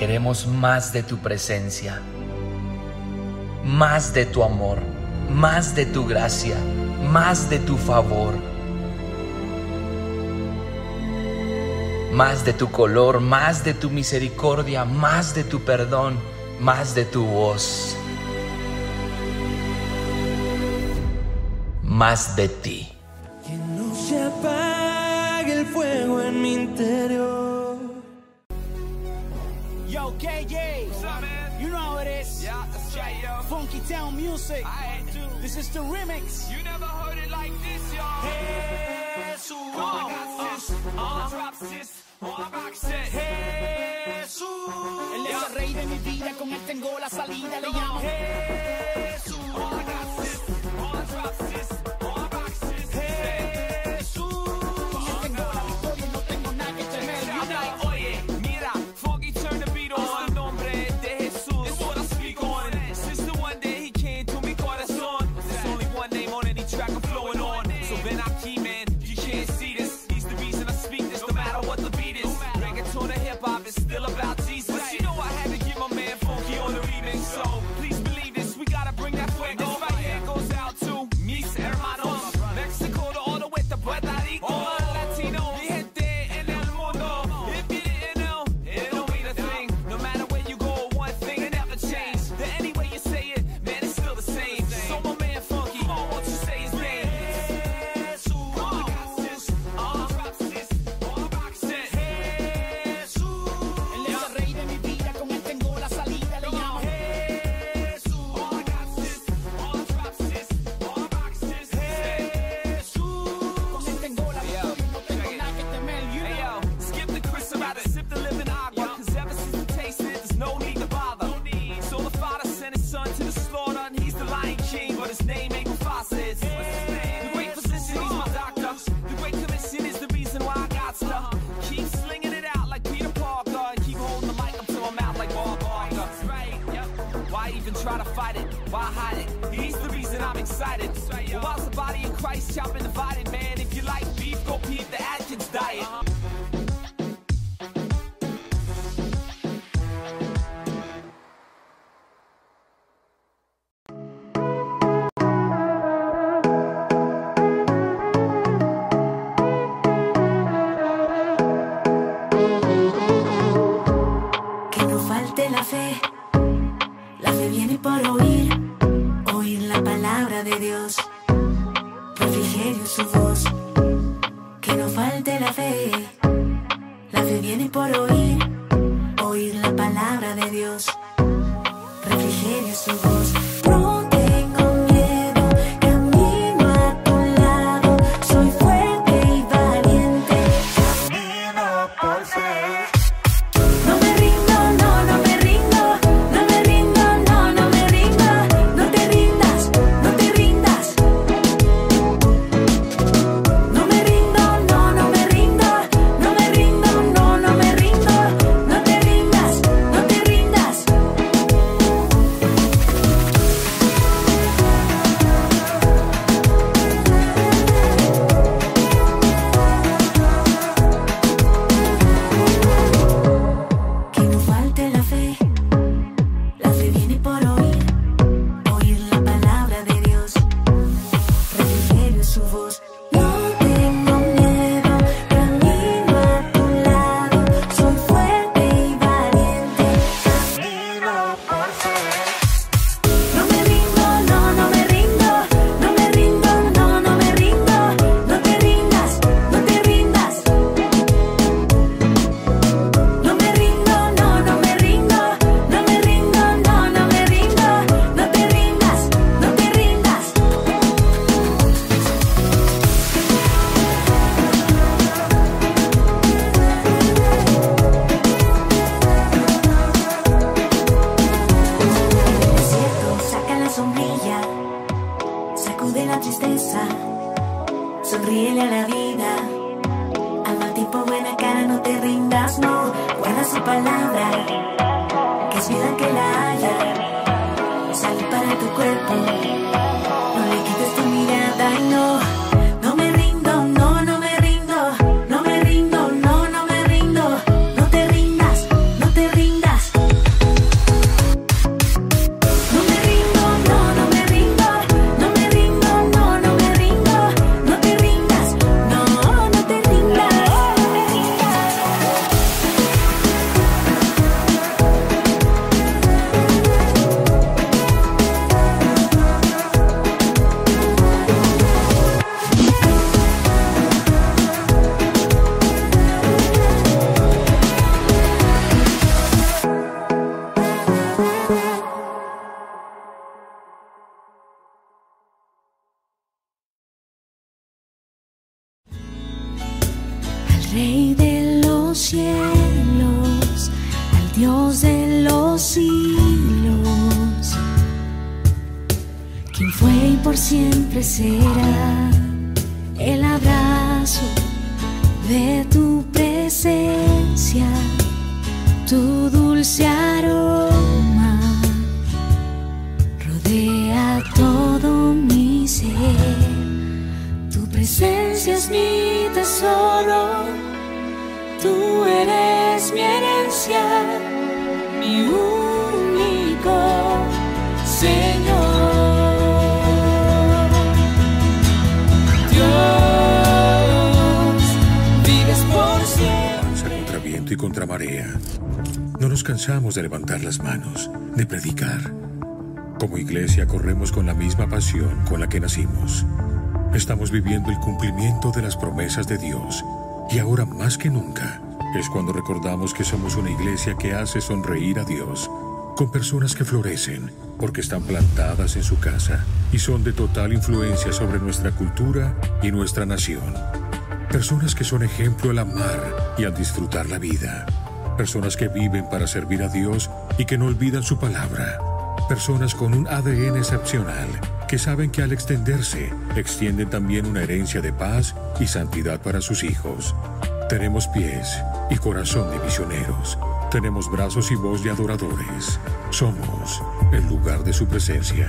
Queremos más de tu presencia, más de tu amor, más de tu gracia, más de tu favor, más de tu color, más de tu misericordia, más de tu perdón, más de tu voz, más de ti. Que no se apague el fuego en mi interior. Okay, yeah. What's up, man? You know how it is. Yeah, that's right, yo. Funky Town Music. I. This is the remix. You never heard it like this, y'all. Hey, so what? Uh, uh, rap sis. Jesús, él es el rey de mi vida, con él tengo la salida, le llamo Jesús. Why hide it? He's the reason I'm excited. Well, whilst the body in Christ, y'all divided, man. If you like beef, go peep the Atkins diet. Y contra marea. No nos cansamos de levantar las manos, de predicar. Como iglesia corremos con la misma pasión con la que nacimos. Estamos viviendo el cumplimiento de las promesas de Dios y ahora más que nunca es cuando recordamos que somos una iglesia que hace sonreír a Dios con personas que florecen porque están plantadas en su casa y son de total influencia sobre nuestra cultura y nuestra nación. Personas que son ejemplo al amar y al disfrutar la vida. Personas que viven para servir a Dios y que no olvidan su palabra. Personas con un ADN excepcional que saben que al extenderse, extienden también una herencia de paz y santidad para sus hijos. Tenemos pies y corazón de misioneros. Tenemos brazos y voz de adoradores. Somos el lugar de su presencia.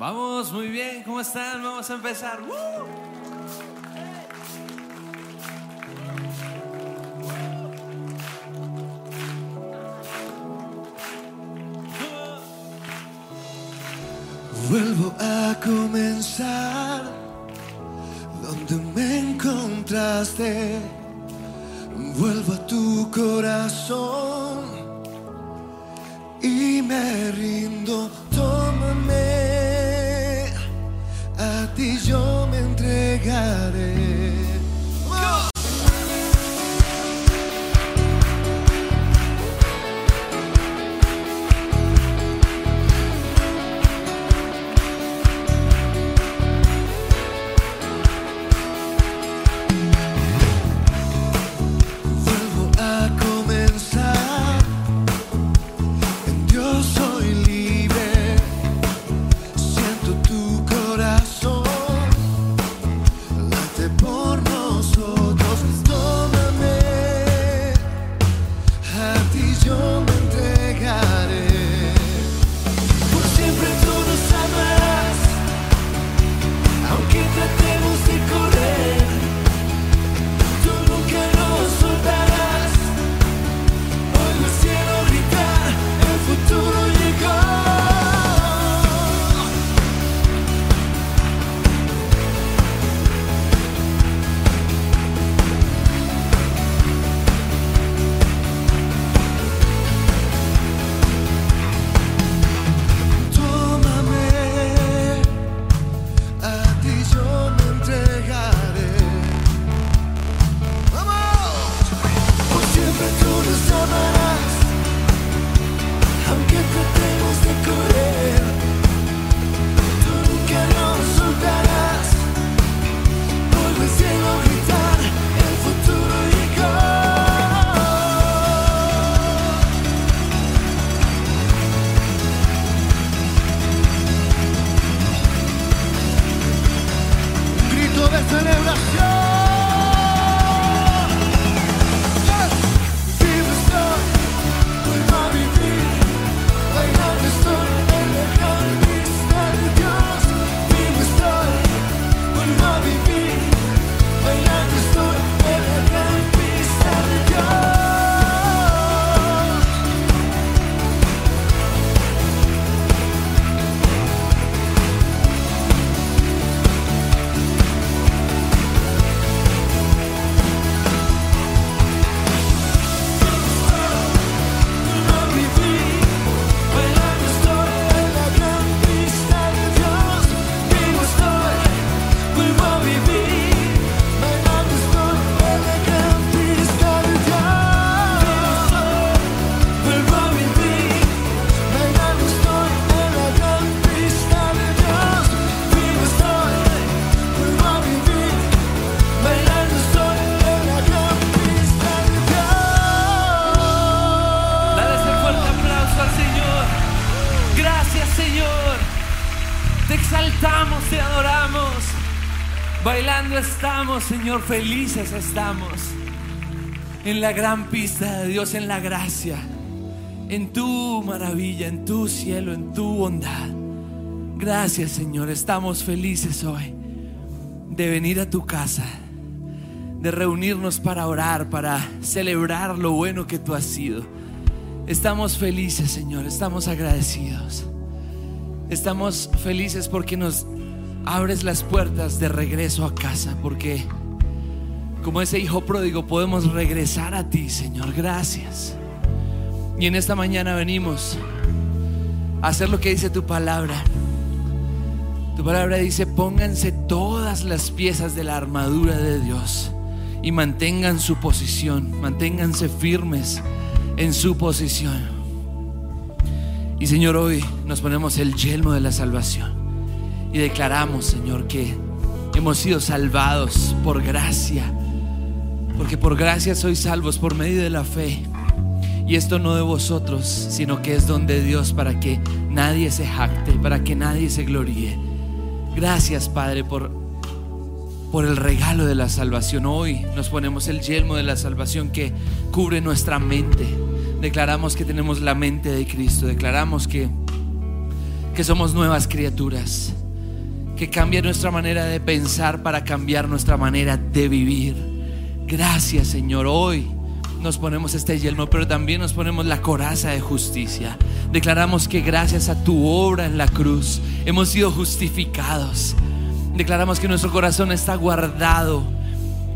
Vamos, muy bien, ¿cómo están? Vamos a empezar. Vuelvo a comenzar donde me encontraste. Vuelvo a tu corazón y me rindo. Tómame, a ti yo me entregaré. Señor, felices estamos. En la gran pista de Dios, en la gracia. En tu maravilla, en tu cielo, en tu bondad. Gracias Señor, estamos felices hoy de venir a tu casa, de reunirnos para orar, para celebrar lo bueno que tú has sido. Estamos felices Señor, estamos agradecidos. Estamos felices porque nos abres las puertas de regreso a casa, porque como ese hijo pródigo podemos regresar a ti Señor, gracias. Y en esta mañana venimos a hacer lo que dice tu palabra tu palabra dice, pónganse todas las piezas de la armadura de Dios y mantengan su posición, manténganse firmes en su posición. Y Señor, hoy nos ponemos el yelmo de la salvación y declaramos, Señor, que hemos sido salvados por gracia, porque por gracia sois salvos por medio de la fe. Y esto no de vosotros, sino que es don de Dios para que nadie se jacte, para que nadie se gloríe. Gracias, Padre, por, por el regalo de la salvación. Hoy nos ponemos el yelmo de la salvación que cubre nuestra mente. Declaramos que tenemos la mente de Cristo. Declaramos que, que somos nuevas criaturas. Que cambia nuestra manera de pensar para cambiar nuestra manera de vivir. Gracias, Señor. Hoy nos ponemos este yelmo, pero también nos ponemos la coraza de justicia. Declaramos que gracias a tu obra en la cruz hemos sido justificados. Declaramos que nuestro corazón está guardado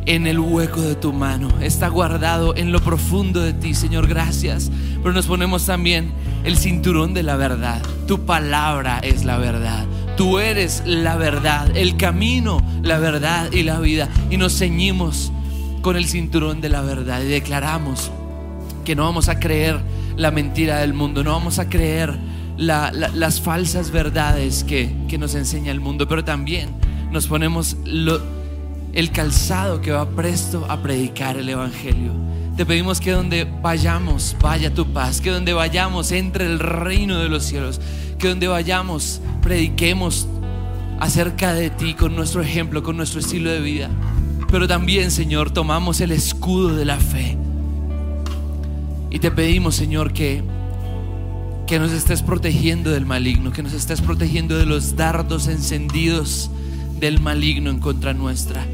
en el hueco de tu mano, está guardado en lo profundo de ti, Señor, gracias. Pero nos ponemos también el cinturón de la verdad. Tu palabra es la verdad. Tú eres la verdad, el camino, la verdad y la vida. Y nos ceñimos con el cinturón de la verdad y declaramos que no vamos a creer la mentira del mundo, no vamos a creer las falsas verdades que, nos enseña el mundo, pero también nos ponemos el calzado que va presto a predicar el Evangelio. Te pedimos que donde vayamos vaya tu paz, que donde vayamos entre el reino de los cielos, que donde vayamos prediquemos acerca de ti con nuestro ejemplo, con nuestro estilo de vida. Pero también, Señor, tomamos el escudo de la fe. Y te pedimos, Señor, que, que nos estés protegiendo del maligno, que nos estés protegiendo de los dardos encendidos del maligno en contra nuestra.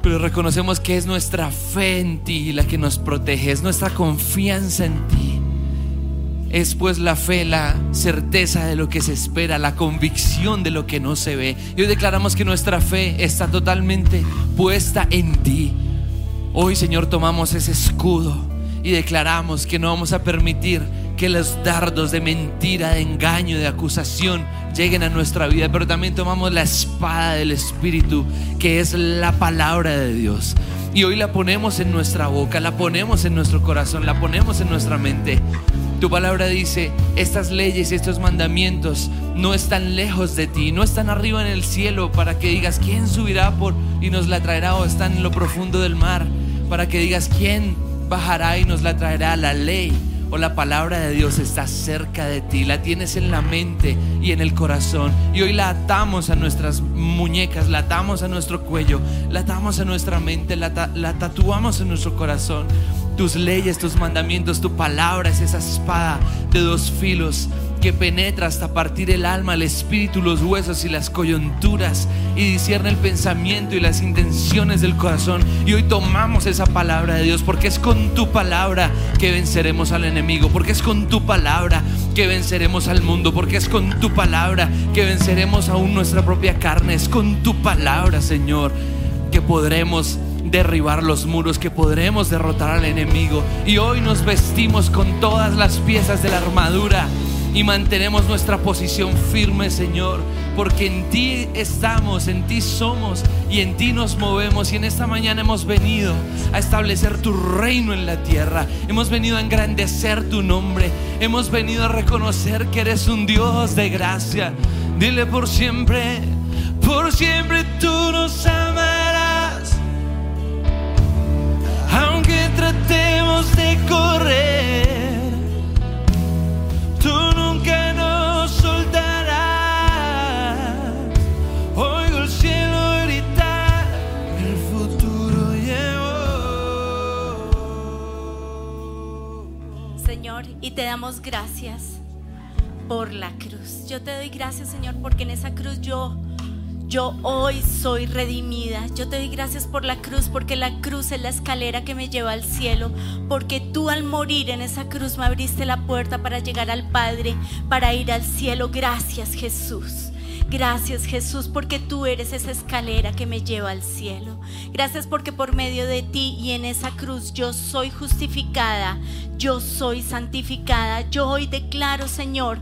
Pero reconocemos que es nuestra fe en ti la que nos protege, es nuestra confianza en ti. Es pues la fe, la certeza de lo que se espera, la convicción de lo que no se ve. Y hoy declaramos que nuestra fe está totalmente puesta en ti. Hoy, Señor, tomamos ese escudo y declaramos que no vamos a permitir que los dardos de mentira, de engaño, de acusación lleguen a nuestra vida, pero también tomamos la espada del Espíritu, que es la palabra de Dios. Y hoy la ponemos en nuestra boca, la ponemos en nuestro corazón, la ponemos en nuestra mente. Tu palabra dice, estas leyes estos mandamientos no están lejos de ti, no están arriba en el cielo para que digas, ¿quién subirá por y nos la traerá o están en lo profundo del mar? Para que digas, ¿quién bajará y nos la traerá? La ley o la palabra de Dios está cerca de ti, la tienes en la mente y en el corazón. Y hoy la atamos a nuestras muñecas, la atamos a nuestro cuello, la atamos a nuestra mente, la, la tatuamos en nuestro corazón tus leyes, tus mandamientos, tu palabra es esa espada de dos filos que penetra hasta partir el alma, el espíritu, los huesos y las coyunturas y discierne el pensamiento y las intenciones del corazón. Y hoy tomamos esa palabra de Dios porque es con tu palabra que venceremos al enemigo, porque es con tu palabra que venceremos al mundo, porque es con tu palabra que venceremos aún nuestra propia carne, es con tu palabra, Señor, que podremos derribar los muros, que podremos derrotar al enemigo. Y hoy nos vestimos con todas las piezas de la armadura y mantenemos nuestra posición firme, Señor, porque en ti estamos, en ti somos y en ti nos movemos. Y en esta mañana hemos venido a establecer tu reino en la tierra, hemos venido a engrandecer tu nombre, hemos venido a reconocer que eres un Dios de gracia. Dile por siempre, por siempre tú nos amarás aunque tratemos de correr, te damos gracias por la cruz. Yo te doy gracias, Señor, porque en esa cruz yo yo hoy soy redimida. Yo te doy gracias por la cruz, porque la cruz es la escalera que me lleva al cielo, porque tú al morir en esa cruz me abriste la puerta para llegar al Padre, para ir al cielo. Gracias Jesús. Gracias Jesús porque tú eres esa escalera que me lleva al cielo. Gracias porque por medio de ti y en esa cruz yo soy justificada, yo soy santificada. Yo hoy declaro Señor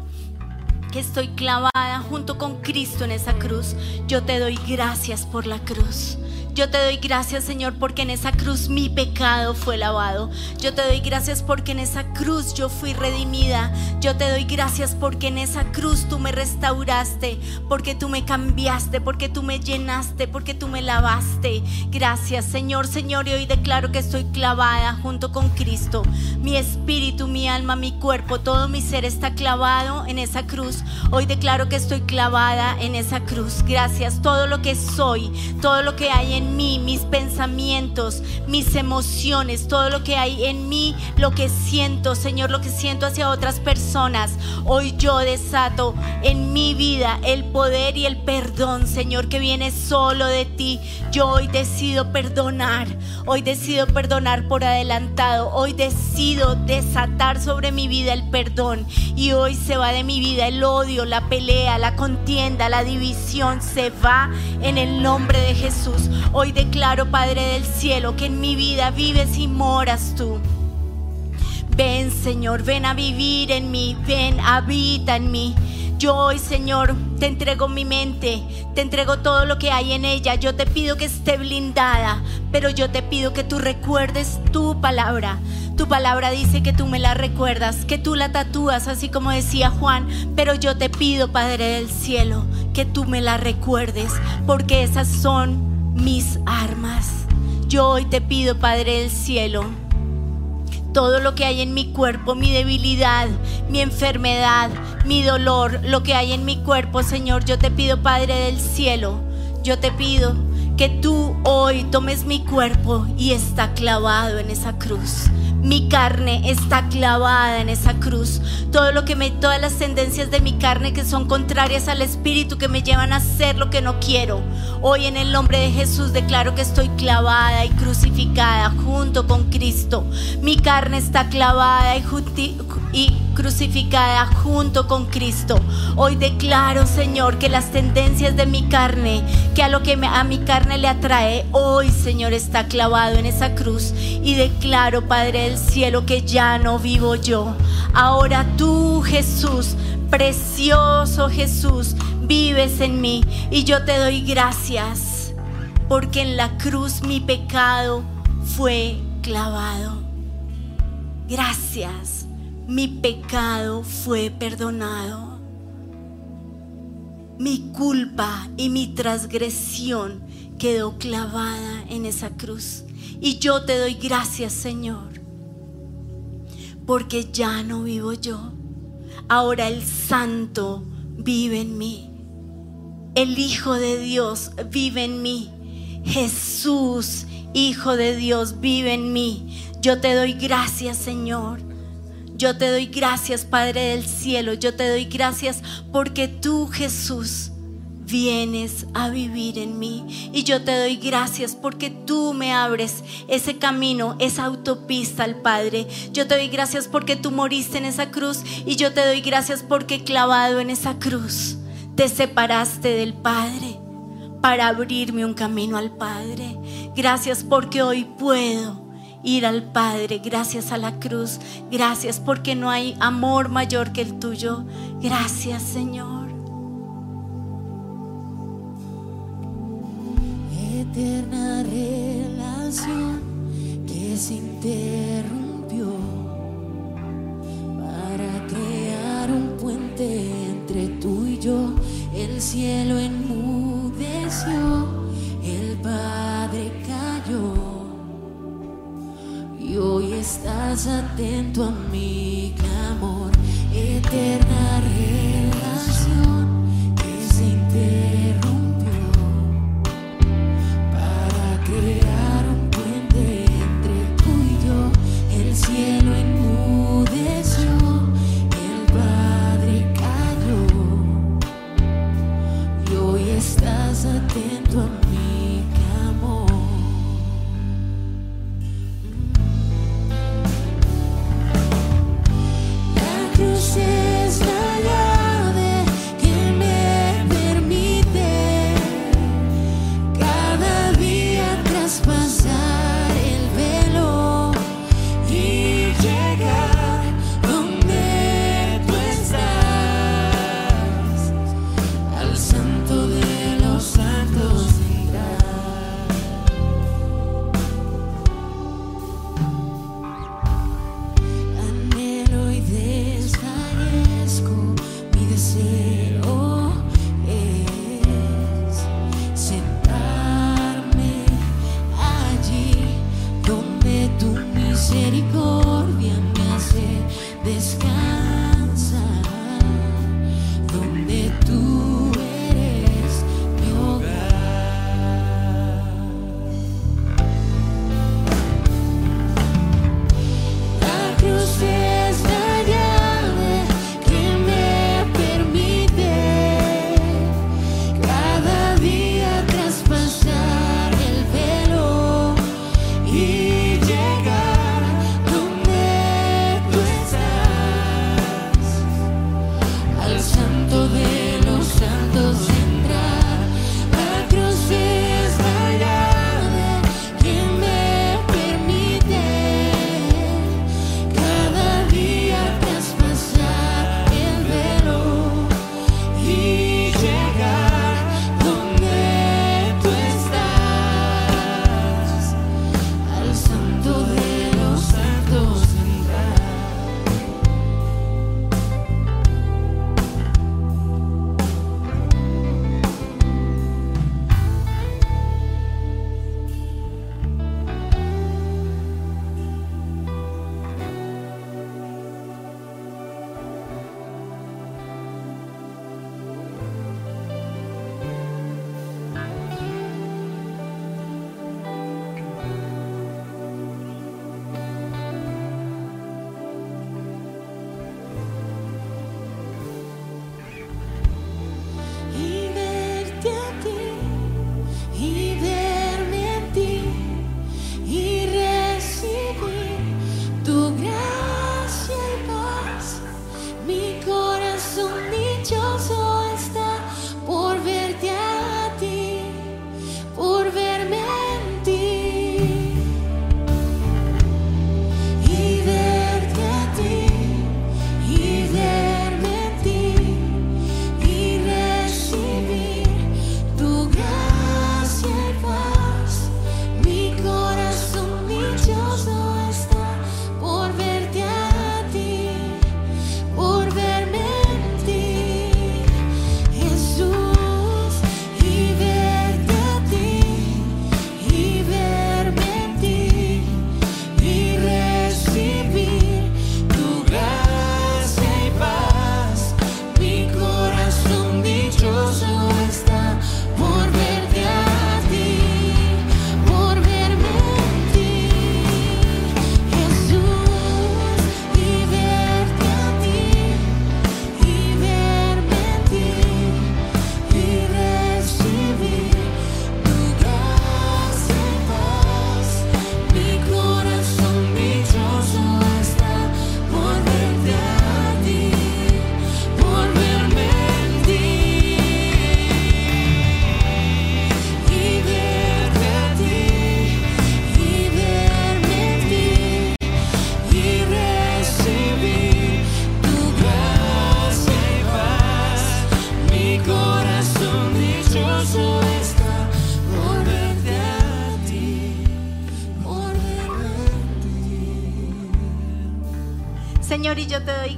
que estoy clavada junto con Cristo en esa cruz. Yo te doy gracias por la cruz. Yo te doy gracias, Señor, porque en esa cruz mi pecado fue lavado. Yo te doy gracias porque en esa cruz yo fui redimida. Yo te doy gracias porque en esa cruz tú me restauraste, porque tú me cambiaste, porque tú me llenaste, porque tú me lavaste. Gracias, Señor, Señor, y hoy declaro que estoy clavada junto con Cristo. Mi espíritu, mi alma, mi cuerpo, todo mi ser está clavado en esa cruz. Hoy declaro que estoy clavada en esa cruz. Gracias, todo lo que soy, todo lo que hay en mí, mis pensamientos, mis emociones, todo lo que hay en mí, lo que siento, Señor, lo que siento hacia otras personas. Hoy yo desato en mi vida el poder y el perdón, Señor, que viene solo de ti. Yo hoy decido perdonar, hoy decido perdonar por adelantado, hoy decido desatar sobre mi vida el perdón y hoy se va de mi vida el odio, la pelea, la contienda, la división, se va en el nombre de Jesús. Hoy declaro, Padre del cielo, que en mi vida vives y moras tú. Ven, Señor, ven a vivir en mí, ven, habita en mí. Yo hoy, Señor, te entrego mi mente, te entrego todo lo que hay en ella. Yo te pido que esté blindada, pero yo te pido que tú recuerdes tu palabra. Tu palabra dice que tú me la recuerdas, que tú la tatúas, así como decía Juan. Pero yo te pido, Padre del cielo, que tú me la recuerdes, porque esas son mis armas. Yo hoy te pido, Padre del cielo, todo lo que hay en mi cuerpo, mi debilidad, mi enfermedad, mi dolor, lo que hay en mi cuerpo, Señor, yo te pido, Padre del cielo, yo te pido que tú hoy tomes mi cuerpo y está clavado en esa cruz. Mi carne está clavada en esa cruz. Todo lo que me, todas las tendencias de mi carne que son contrarias al espíritu que me llevan a hacer lo que no quiero. Hoy en el nombre de Jesús declaro que estoy clavada y crucificada junto con Cristo. Mi carne está clavada y, y crucificada junto con Cristo. Hoy declaro, Señor, que las tendencias de mi carne, que a lo que a mi carne le atrae, hoy, Señor, está clavado en esa cruz. Y declaro, Padre del cielo, que ya no vivo yo. Ahora tú, Jesús, precioso Jesús, vives en mí. Y yo te doy gracias, porque en la cruz mi pecado fue clavado. Gracias mi pecado fue perdonado. Mi culpa y mi transgresión quedó clavada en esa cruz. Y yo te doy gracias, Señor, porque ya no vivo yo. Ahora el Santo vive en mí. El Hijo de Dios vive en mí. Jesús, Hijo de Dios, vive en mí. Yo te doy gracias, Señor yo te doy gracias, Padre del cielo. Yo te doy gracias porque tú, Jesús, vienes a vivir en mí. Y yo te doy gracias porque tú me abres ese camino, esa autopista al Padre. Yo te doy gracias porque tú moriste en esa cruz. Y yo te doy gracias porque clavado en esa cruz te separaste del Padre para abrirme un camino al Padre. Gracias porque hoy puedo ir al Padre, gracias a la cruz, gracias porque no hay amor mayor que el tuyo. Gracias Señor. Eterna relación que se interrumpió para crear un puente entre tú y yo. El cielo enmudeció, hoy estás atento a mi clamor, eterna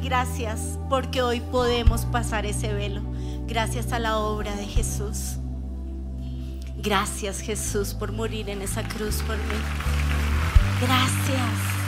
gracias porque hoy podemos pasar ese velo. Gracias a la obra de Jesús. Gracias Jesús por morir en esa cruz por mí. Gracias.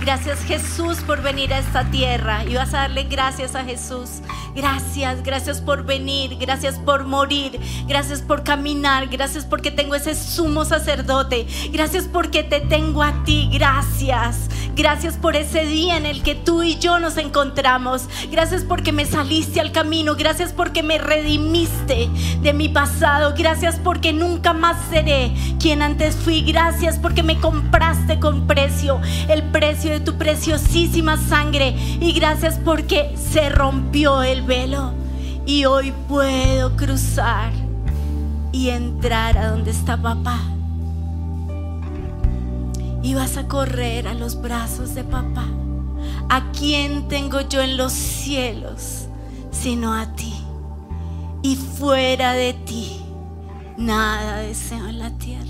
Gracias Jesús por venir a esta tierra y vas a darle gracias a Jesús. Gracias, gracias por venir, gracias por morir, gracias por caminar, gracias porque tengo ese sumo sacerdote, gracias porque te tengo a ti, gracias. Gracias por ese día en el que tú y yo nos encontramos. Gracias porque me saliste al camino. Gracias porque me redimiste de mi pasado. Gracias porque nunca más seré quien antes fui. Gracias porque me compraste con precio, el precio de tu preciosísima sangre. Y gracias porque se rompió el velo. Y hoy puedo cruzar y entrar a donde está papá y vas a correr a los brazos de papá. ¿A quién tengo yo en los cielos sino a ti? Y fuera de ti, nada deseo en la tierra.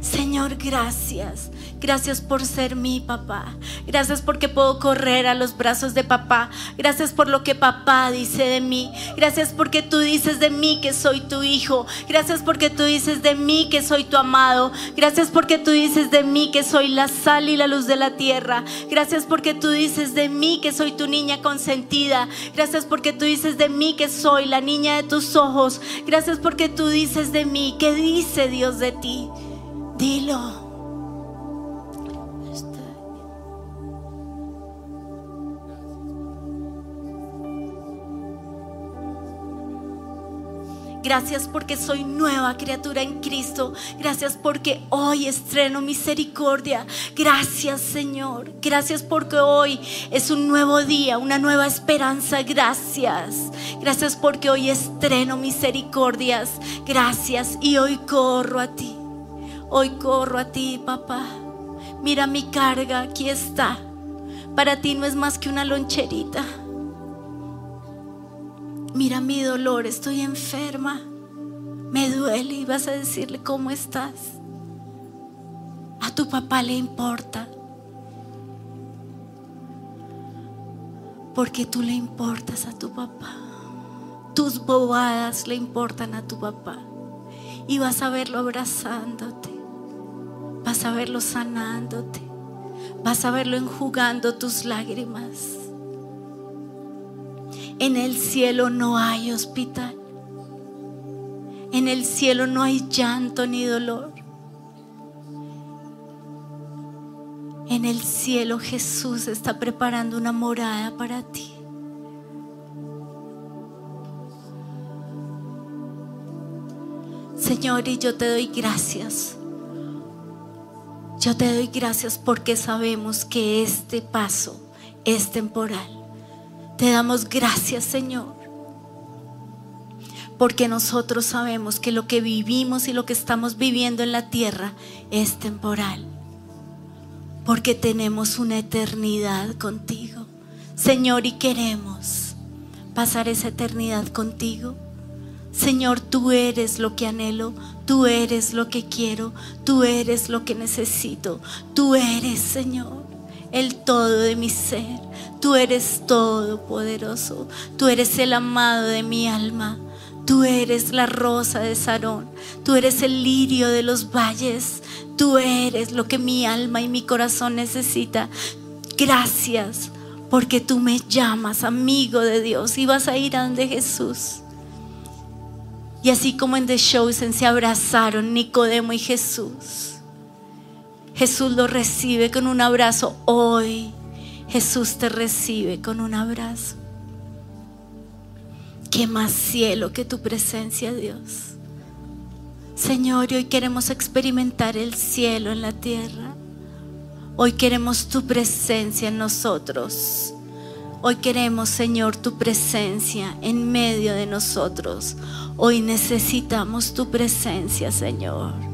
Señor, gracias Gracias por ser mi papá. Gracias porque puedo correr a los brazos de papá. Gracias por lo que papá dice de mí. Gracias porque tú dices de mí que soy tu hijo. Gracias porque tú dices de mí que soy tu amado. Gracias porque tú dices de mí que soy la sal y la luz de la tierra. Gracias porque tú dices de mí que soy tu niña consentida. Gracias porque tú dices de mí que soy la niña de tus ojos. Gracias porque tú dices de mí que dice Dios de ti. Dilo. Gracias porque soy nueva criatura en Cristo. Gracias porque hoy estreno misericordia. Gracias Señor. Gracias porque hoy es un nuevo día, una nueva esperanza. Gracias. Gracias porque hoy estreno misericordias. Gracias. Y hoy corro a ti. Hoy corro a ti, papá. Mira mi carga, aquí está. Para ti no es más que una loncherita. Mira mi dolor, estoy enferma. Me duele y vas a decirle cómo estás. A tu papá le importa. Porque tú le importas a tu papá. Tus bobadas le importan a tu papá. Y vas a verlo abrazándote. Vas a verlo sanándote. Vas a verlo enjugando tus lágrimas. En el cielo no hay hospital. En el cielo no hay llanto ni dolor. En el cielo Jesús está preparando una morada para ti. Señor, y yo te doy gracias. Yo te doy gracias porque sabemos que este paso es temporal. Te damos gracias, Señor. Porque nosotros sabemos que lo que vivimos y lo que estamos viviendo en la tierra es temporal. Porque tenemos una eternidad contigo. Señor, y queremos pasar esa eternidad contigo. Señor, tú eres lo que anhelo, tú eres lo que quiero, tú eres lo que necesito, tú eres, Señor, el todo de mi ser. Tú eres todopoderoso. Tú eres el amado de mi alma. Tú eres la rosa de Sarón. Tú eres el lirio de los valles. Tú eres lo que mi alma y mi corazón necesita. Gracias porque tú me llamas amigo de Dios y vas a ir a donde Jesús. Y así como en The Chosen se abrazaron Nicodemo y Jesús, Jesús lo recibe con un abrazo hoy Jesús te recibe con un abrazo. ¿Qué más cielo que tu presencia, Dios? Señor, hoy queremos experimentar el cielo en la tierra. Hoy queremos tu presencia en nosotros. Hoy queremos, Señor, tu presencia en medio de nosotros. Hoy necesitamos tu presencia, Señor.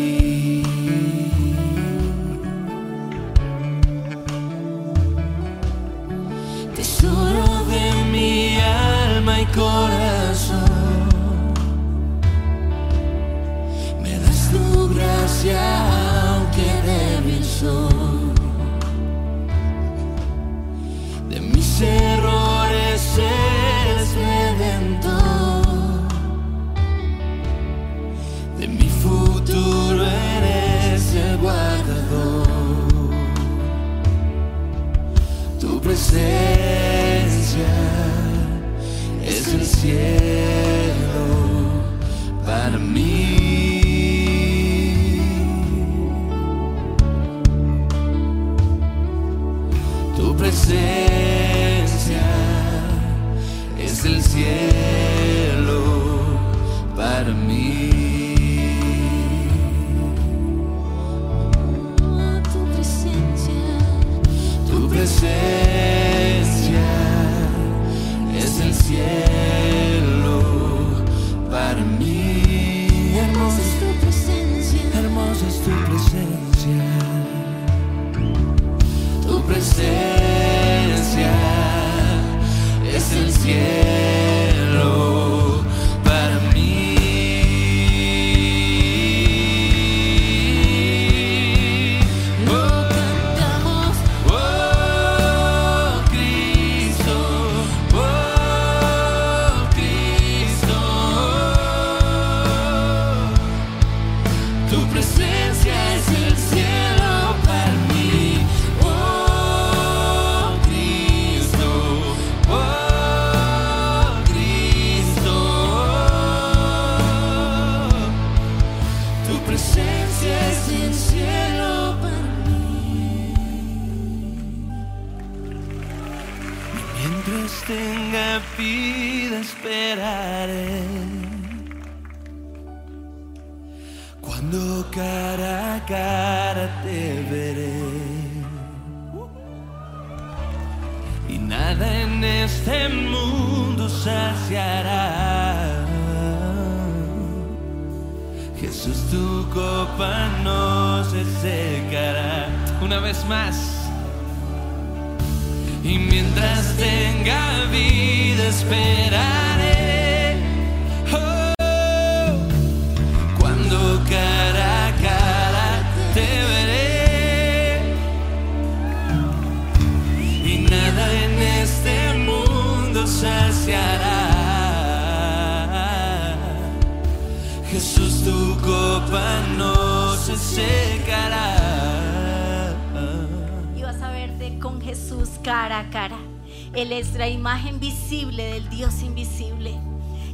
Él es la imagen visible del Dios invisible.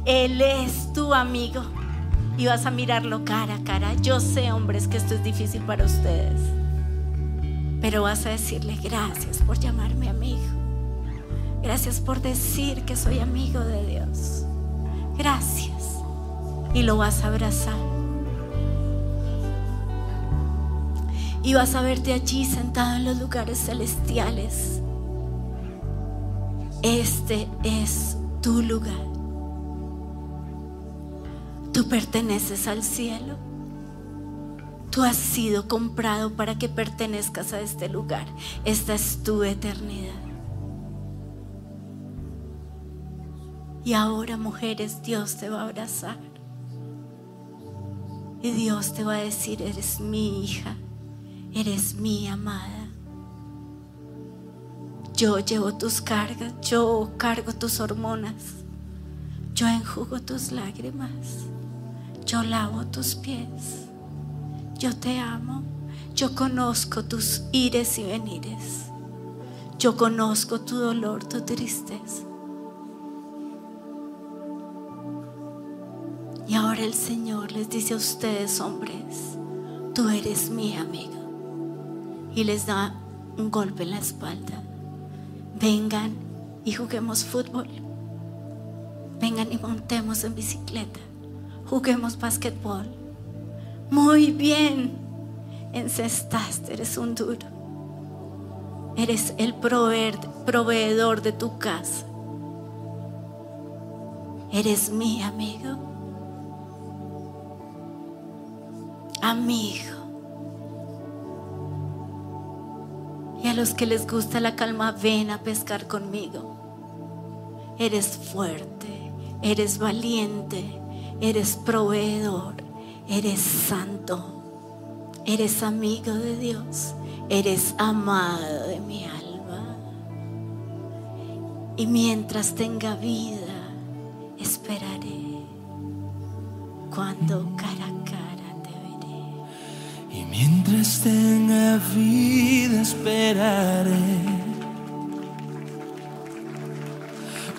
Él es tu amigo. Y vas a mirarlo cara a cara. Yo sé, hombres, que esto es difícil para ustedes. Pero vas a decirle gracias por llamarme amigo. Gracias por decir que soy amigo de Dios. Gracias. Y lo vas a abrazar. Y vas a verte allí sentado en los lugares celestiales. Este es tu lugar. Tú perteneces al cielo. Tú has sido comprado para que pertenezcas a este lugar. Esta es tu eternidad. Y ahora, mujeres, Dios te va a abrazar. Y Dios te va a decir, eres mi hija, eres mi amada. Yo llevo tus cargas, yo cargo tus hormonas, yo enjugo tus lágrimas, yo lavo tus pies, yo te amo, yo conozco tus ires y venires, yo conozco tu dolor, tu tristeza. Y ahora el Señor les dice a ustedes, hombres, tú eres mi amigo. Y les da un golpe en la espalda. Vengan y juguemos fútbol. Vengan y montemos en bicicleta. Juguemos basquetbol. Muy bien. Encestaste, eres un duro. Eres el proveedor de tu casa. Eres mi amigo. amigo. Los que les gusta la calma, ven a pescar conmigo. Eres fuerte, eres valiente, eres proveedor, eres santo, eres amigo de Dios, eres amado de mi alma. Y mientras tenga vida, esperaré cuando cara mientras tenga vida esperaré.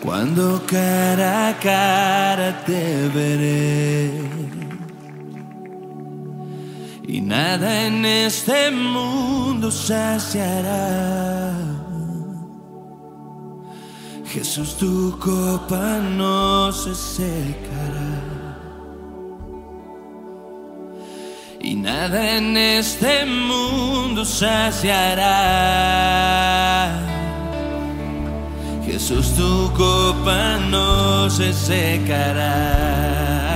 Cuando cara a cara te veré. Y nada en este mundo saciará. Jesús, tu copa no se secará. Nada en este mundo saciará. Jesús, tu copa no se secará.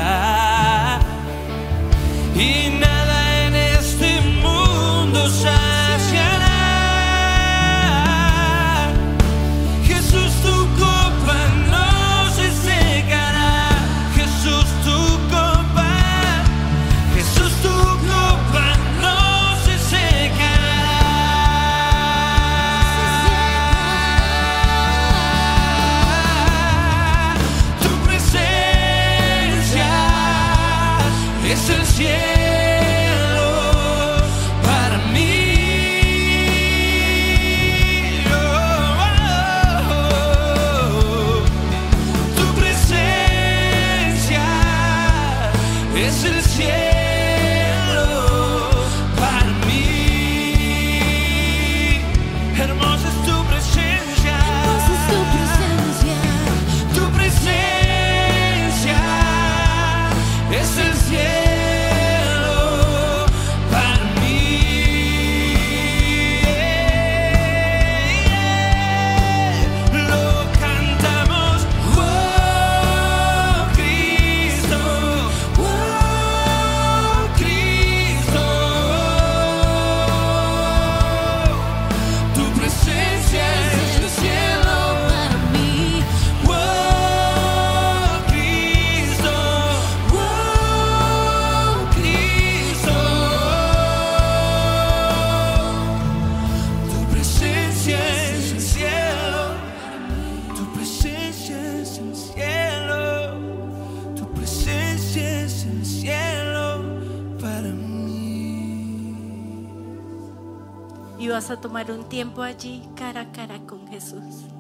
Tomar un tiempo allí cara a cara con Jesús.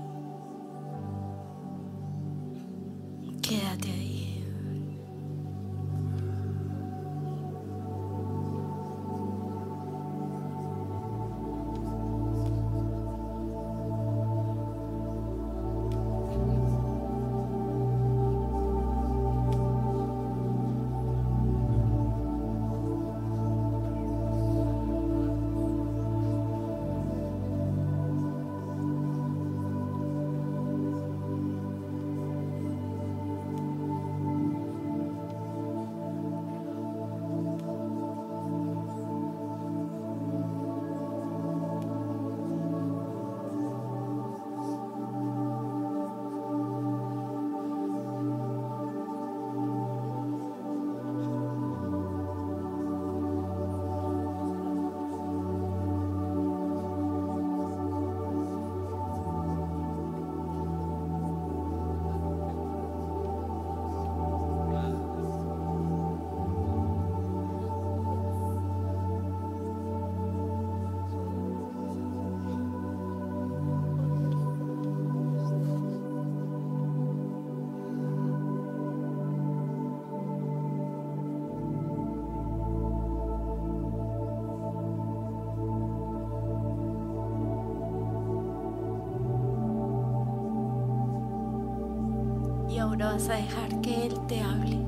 Vas a dejar que Él te hable.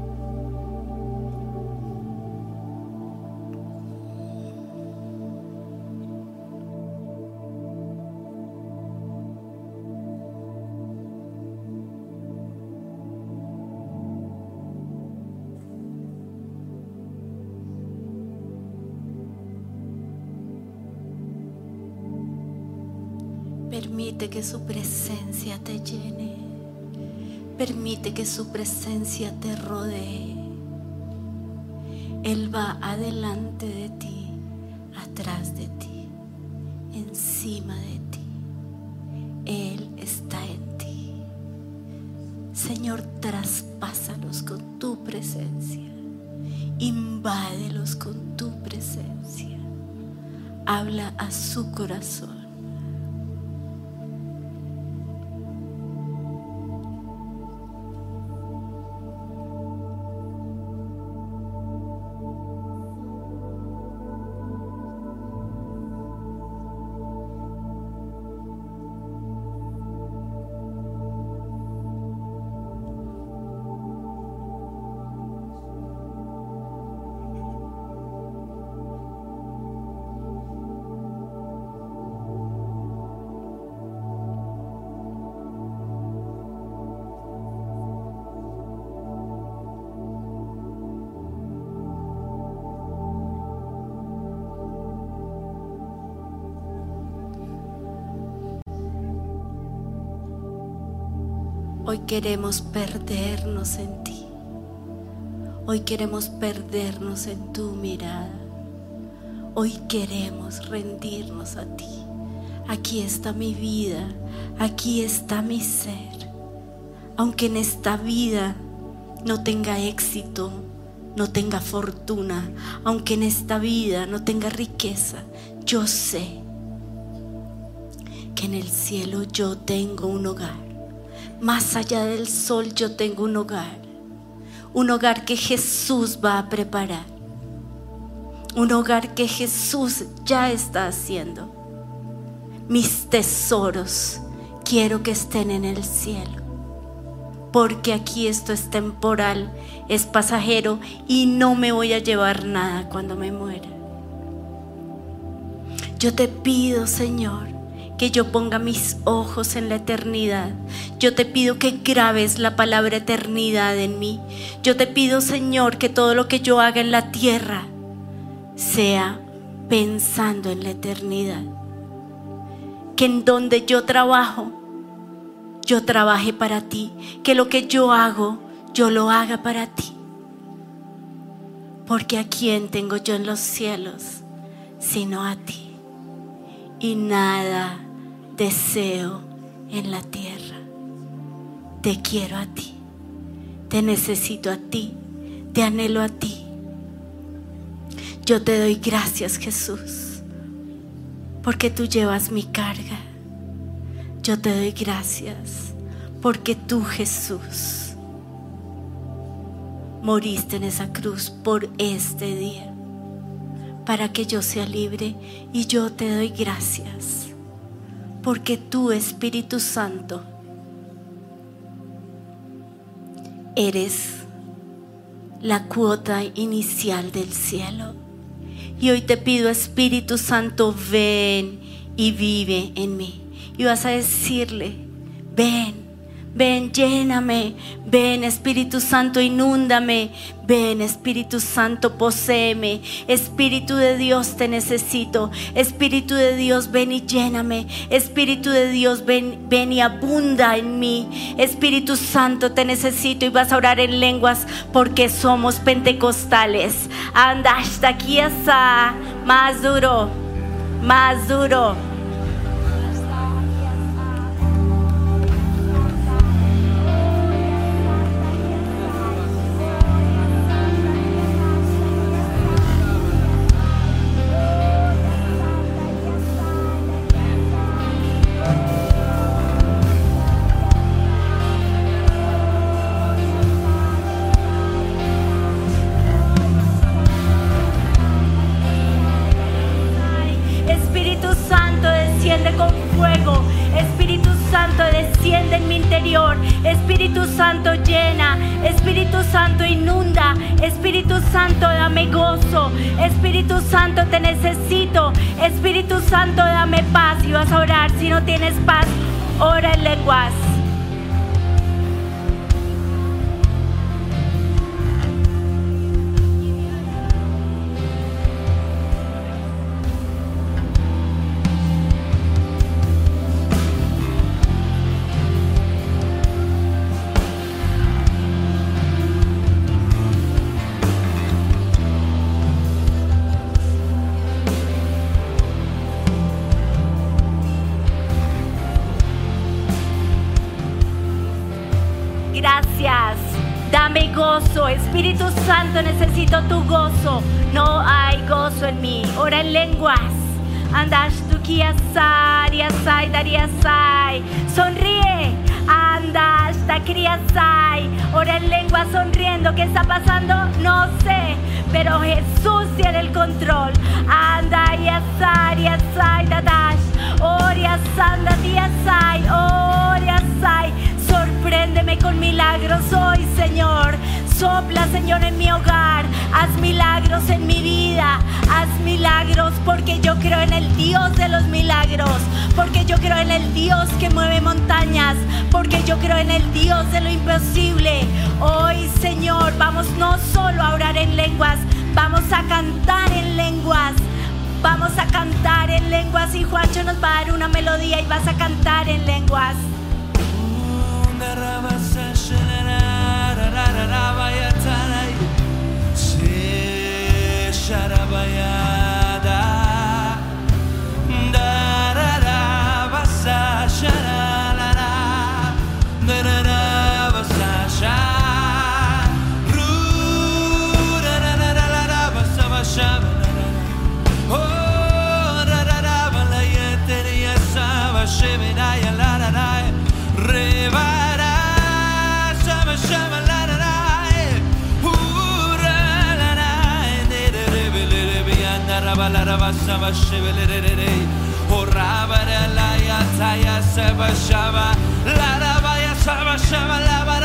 Permite que su presencia te llene. Permite que su presencia te rodee. Él va adelante de ti, atrás de ti, encima de ti. Él está en ti. Señor, traspásalos con tu presencia. Invádelos con tu presencia. Habla a su corazón. Hoy queremos perdernos en ti. Hoy queremos perdernos en tu mirada. Hoy queremos rendirnos a ti. Aquí está mi vida, aquí está mi ser. Aunque en esta vida no tenga éxito, no tenga fortuna, aunque en esta vida no tenga riqueza, yo sé que en el cielo yo tengo un hogar. Más allá del sol yo tengo un hogar. Un hogar que Jesús va a preparar. Un hogar que Jesús ya está haciendo. Mis tesoros quiero que estén en el cielo. Porque aquí esto es temporal, es pasajero y no me voy a llevar nada cuando me muera. Yo te pido, Señor, que yo ponga mis ojos en la eternidad. Yo te pido que grabes la palabra eternidad en mí. Yo te pido, Señor, que todo lo que yo haga en la tierra sea pensando en la eternidad. Que en donde yo trabajo, yo trabaje para ti. Que lo que yo hago, yo lo haga para ti. Porque a quién tengo yo en los cielos, sino a ti. Y nada deseo en la tierra. Te quiero a ti, te necesito a ti, te anhelo a ti. Yo te doy gracias Jesús porque tú llevas mi carga. Yo te doy gracias porque tú Jesús moriste en esa cruz por este día para que yo sea libre y yo te doy gracias porque tú Espíritu Santo eres la cuota inicial del cielo. Y hoy te pido, Espíritu Santo, ven y vive en mí. Y vas a decirle, ven Ven, lléname. Ven, Espíritu Santo, inúndame. Ven, Espíritu Santo, poséeme. Espíritu de Dios, te necesito. Espíritu de Dios, ven y lléname. Espíritu de Dios, ven, ven y abunda en mí. Espíritu Santo, te necesito. Y vas a orar en lenguas porque somos pentecostales. Anda hasta aquí, hasta más duro, más duro. Tienes paz, ora en lenguas. Santo, necesito tu gozo. No hay gozo en mí. Ora en lenguas. Sonríe. Andas ta criasai. Ora en lengua sonriendo. ¿Qué está pasando? No sé. Pero Jesús tiene el control. Anda y asai, asai, dadash. Oria sanda, diasai. Oria sai. Sorpréndeme con milagros hoy, Señor. Sopla, Señor, en mi hogar. Haz milagros en mi vida. Haz milagros porque yo creo en el Dios de los milagros. Porque yo creo en el Dios que mueve montañas. Porque yo creo en el Dios de lo imposible. Hoy, Señor, vamos no solo a orar en lenguas, vamos a cantar en lenguas. Vamos a cantar en lenguas y Juancho nos va a dar una melodía y vas a cantar en lenguas. Sharabaya Tarai Sharabaya Shava Shava Shivilere O Rabara Laya Taya Seva Shava La Rabaya Shava Shava Labara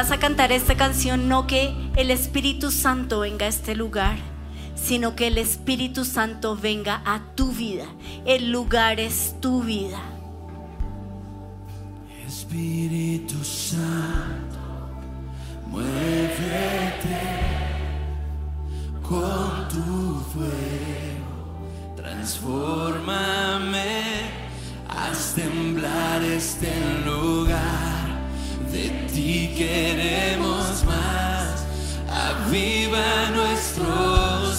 vas a cantar esta canción no que el Espíritu Santo venga a este lugar, sino que el Espíritu Santo venga a tu vida. El lugar es tu vida. Espíritu Santo, muévete con tu fuego, transfórmame, haz temblar este lugar. De ti queremos más, aviva nuestro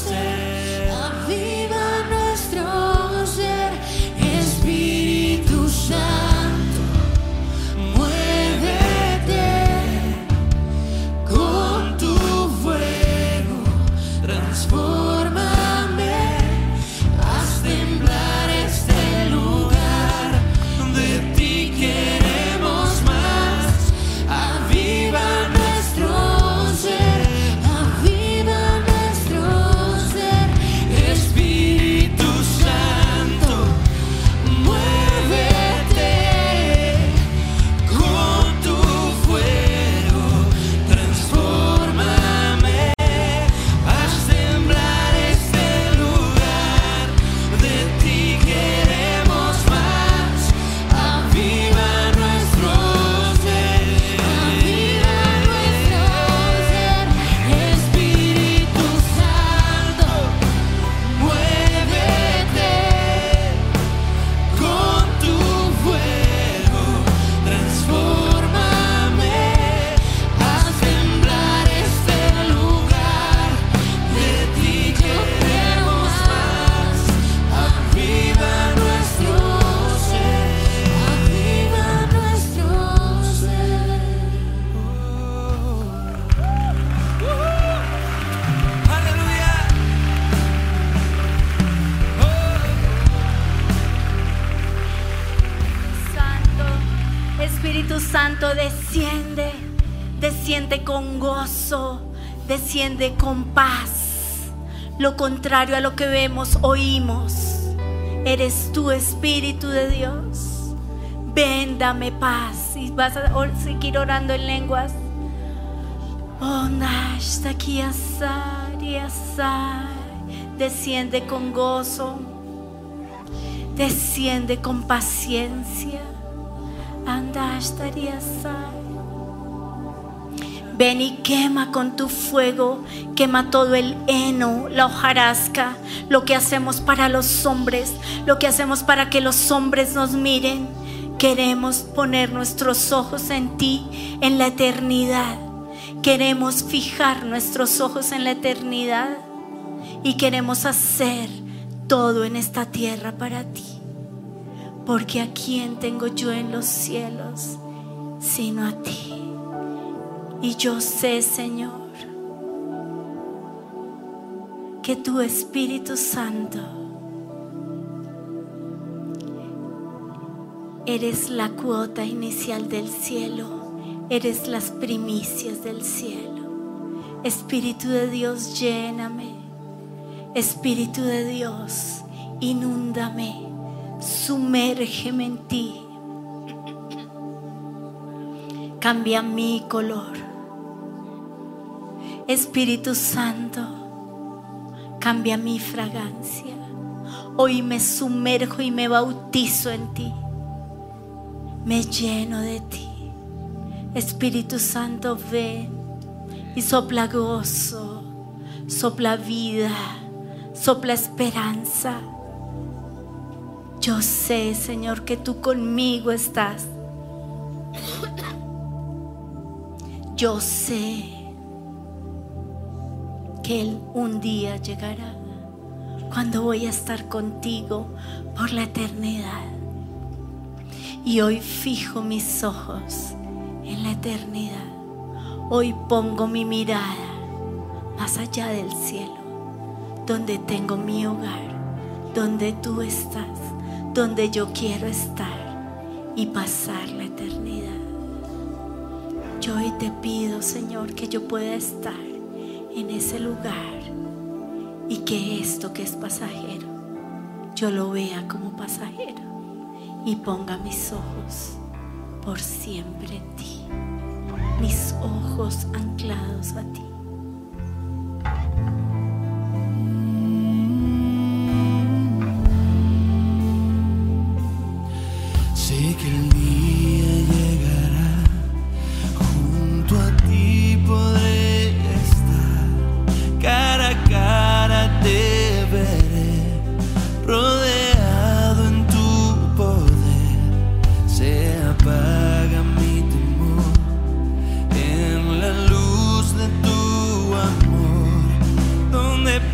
Lo contrario a lo que vemos, oímos. Eres tu Espíritu de Dios. Ven, dame paz. Y vas a seguir orando en lenguas. Oh. Desciende con gozo. Desciende con paciencia. Andashtari asai. Ven y quema con tu fuego, quema todo el heno, la hojarasca, lo que hacemos para los hombres, lo que hacemos para que los hombres nos miren. Queremos poner nuestros ojos en ti, en la eternidad. Queremos fijar nuestros ojos en la eternidad y queremos hacer todo en esta tierra para ti. Porque a quién tengo yo en los cielos sino a ti. Y yo sé, Señor, que tu Espíritu Santo eres la cuota inicial del cielo, eres las primicias del cielo. Espíritu de Dios, lléname. Espíritu de Dios, inúndame, sumérgeme en ti. Cambia mi color. Espíritu Santo, cambia mi fragancia. Hoy me sumerjo y me bautizo en ti. Me lleno de ti. Espíritu Santo, ven y sopla gozo, sopla vida, sopla esperanza. Yo sé, Señor, que tú conmigo estás. Yo sé que Él un día llegará cuando voy a estar contigo por la eternidad. Y hoy fijo mis ojos en la eternidad. Hoy pongo mi mirada más allá del cielo, donde tengo mi hogar, donde tú estás, donde yo quiero estar y pasar la eternidad. Yo hoy te pido, Señor, que yo pueda estar en ese lugar y que esto que es pasajero, yo lo vea como pasajero y ponga mis ojos por siempre en ti. mis ojos anclados a ti.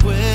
Donde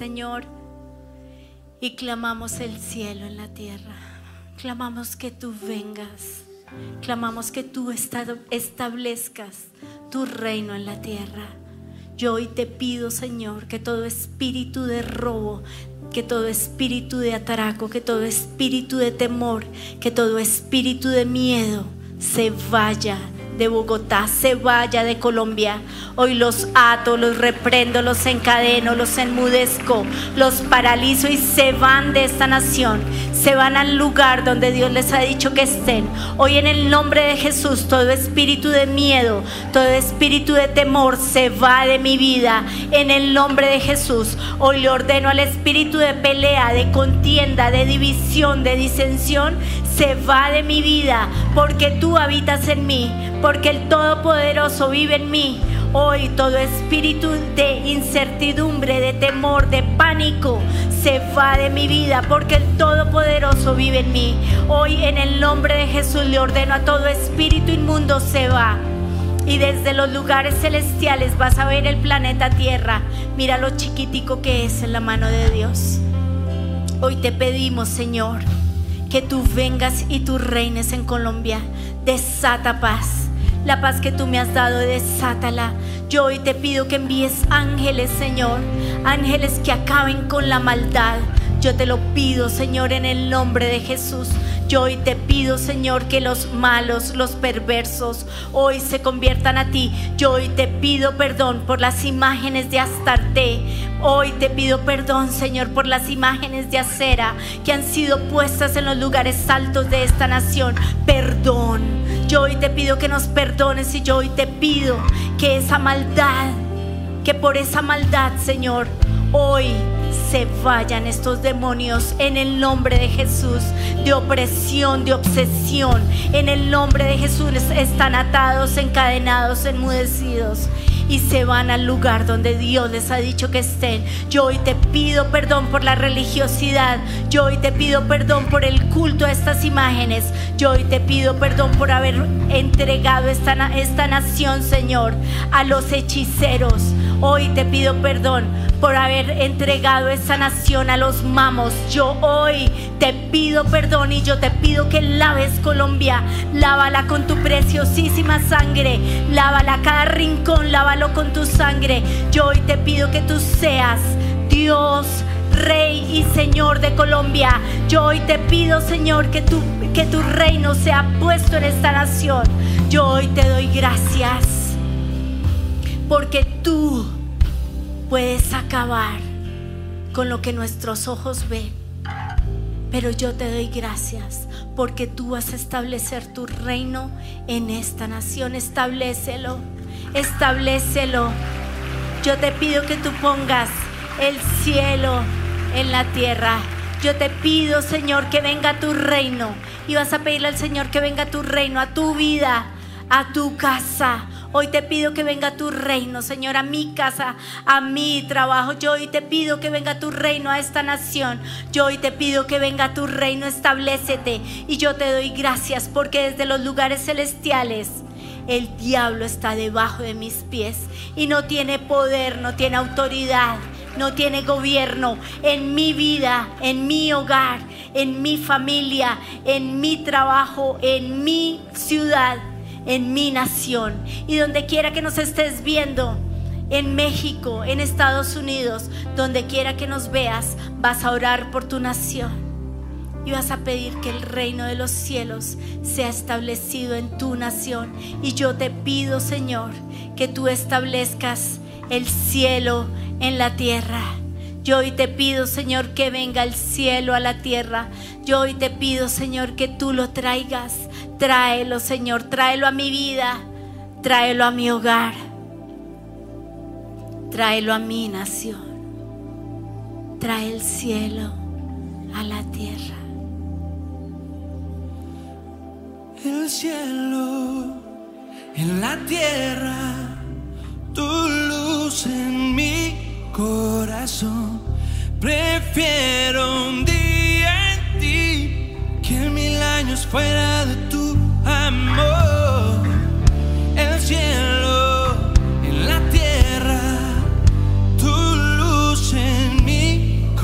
Señor, y clamamos el cielo en la tierra. Clamamos que tú vengas. Clamamos que tú establezcas tu reino en la tierra. Yo hoy te pido, Señor, que todo espíritu de robo, que todo espíritu de atraco, que todo espíritu de temor, que todo espíritu de miedo se vaya de Bogotá, se vaya de Colombia. Hoy los ato, los reprendo, los encadeno, los enmudezco, los paralizo y se van de esta nación. Se van al lugar donde Dios les ha dicho que estén. Hoy en el nombre de Jesús, todo espíritu de miedo, todo espíritu de temor se va de mi vida. En el nombre de Jesús, hoy le ordeno al espíritu de pelea, de contienda, de división, de disensión, se va de mi vida, porque tú habitas en mí, porque el Todopoderoso vive en mí. Hoy todo espíritu de incertidumbre, de temor, de pánico se va de mi vida porque el Todopoderoso vive en mí. Hoy en el nombre de Jesús le ordeno a todo espíritu inmundo se va. Y desde los lugares celestiales vas a ver el planeta Tierra. Mira lo chiquitico que es en la mano de Dios. Hoy te pedimos, Señor, que tú vengas y tú reines en Colombia. Desata paz la paz que tú me has dado, desátala. Yo hoy te pido que envíes ángeles, Señor. Ángeles que acaben con la maldad. Yo te lo pido, Señor, en el nombre de Jesús. Yo hoy te pido, Señor, que los malos, los perversos, hoy se conviertan a ti. Yo hoy te pido perdón por las imágenes de Astarte. Hoy te pido perdón, Señor, por las imágenes de acera que han sido puestas en los lugares altos de esta nación. Perdón. Yo hoy te pido que nos perdones y yo hoy te pido que esa maldad, que por esa maldad, Señor, hoy se vayan estos demonios en el nombre de Jesús de opresión, de obsesión. En el nombre de Jesús están atados, encadenados, enmudecidos y se van al lugar donde Dios les ha dicho que estén. Yo hoy te pido perdón por la religiosidad. Yo hoy te pido perdón por el culto a estas imágenes. Yo hoy te pido perdón por haber entregado esta, esta nación, Señor, a los hechiceros. Hoy te pido perdón por haber entregado esta nación a los mamos. Yo hoy te pido perdón y yo te pido que laves Colombia. Lávala con tu preciosísima sangre. Lávala cada rincón, lávalo con tu sangre. Yo hoy te pido que tú seas Dios. Rey y Señor de Colombia, yo hoy te pido, Señor, que tu, que tu reino sea puesto en esta nación. Yo hoy te doy gracias porque tú puedes acabar con lo que nuestros ojos ven. Pero yo te doy gracias porque tú vas a establecer tu reino en esta nación. Establecelo, establecelo. Yo te pido que tú pongas el cielo en la tierra. Yo te pido, Señor, que venga tu reino. Y vas a pedirle al Señor que venga tu reino a tu vida, a tu casa, Hoy te pido que venga tu reino, Señor, a mi casa, a mi trabajo. Yo hoy te pido que venga tu reino a esta nación. Yo hoy te pido que venga tu reino, establecete. Y yo te doy gracias porque desde los lugares celestiales el diablo está debajo de mis pies y no tiene poder, no tiene autoridad, no tiene gobierno en mi vida, en mi hogar, en mi familia, en mi trabajo, en mi ciudad en mi nación. Y donde quiera que nos estés viendo, en México, en Estados Unidos, donde quiera que nos veas, vas a orar por tu nación. Y vas a pedir que el reino de los cielos sea establecido en tu nación. Y yo te pido, Señor, que tú establezcas el cielo en la tierra. Yo hoy te pido, Señor, que venga el cielo a la tierra. Yo hoy te pido, Señor, que tú lo traigas Tráelo, Señor, tráelo a mi vida, tráelo a mi hogar, tráelo a mi nación. Trae el cielo a la tierra. El cielo en la tierra, tu luz en mi corazón. Prefiero un día en ti que mil años fuera de ti amor, el cielo en la tierra, tu luz en mi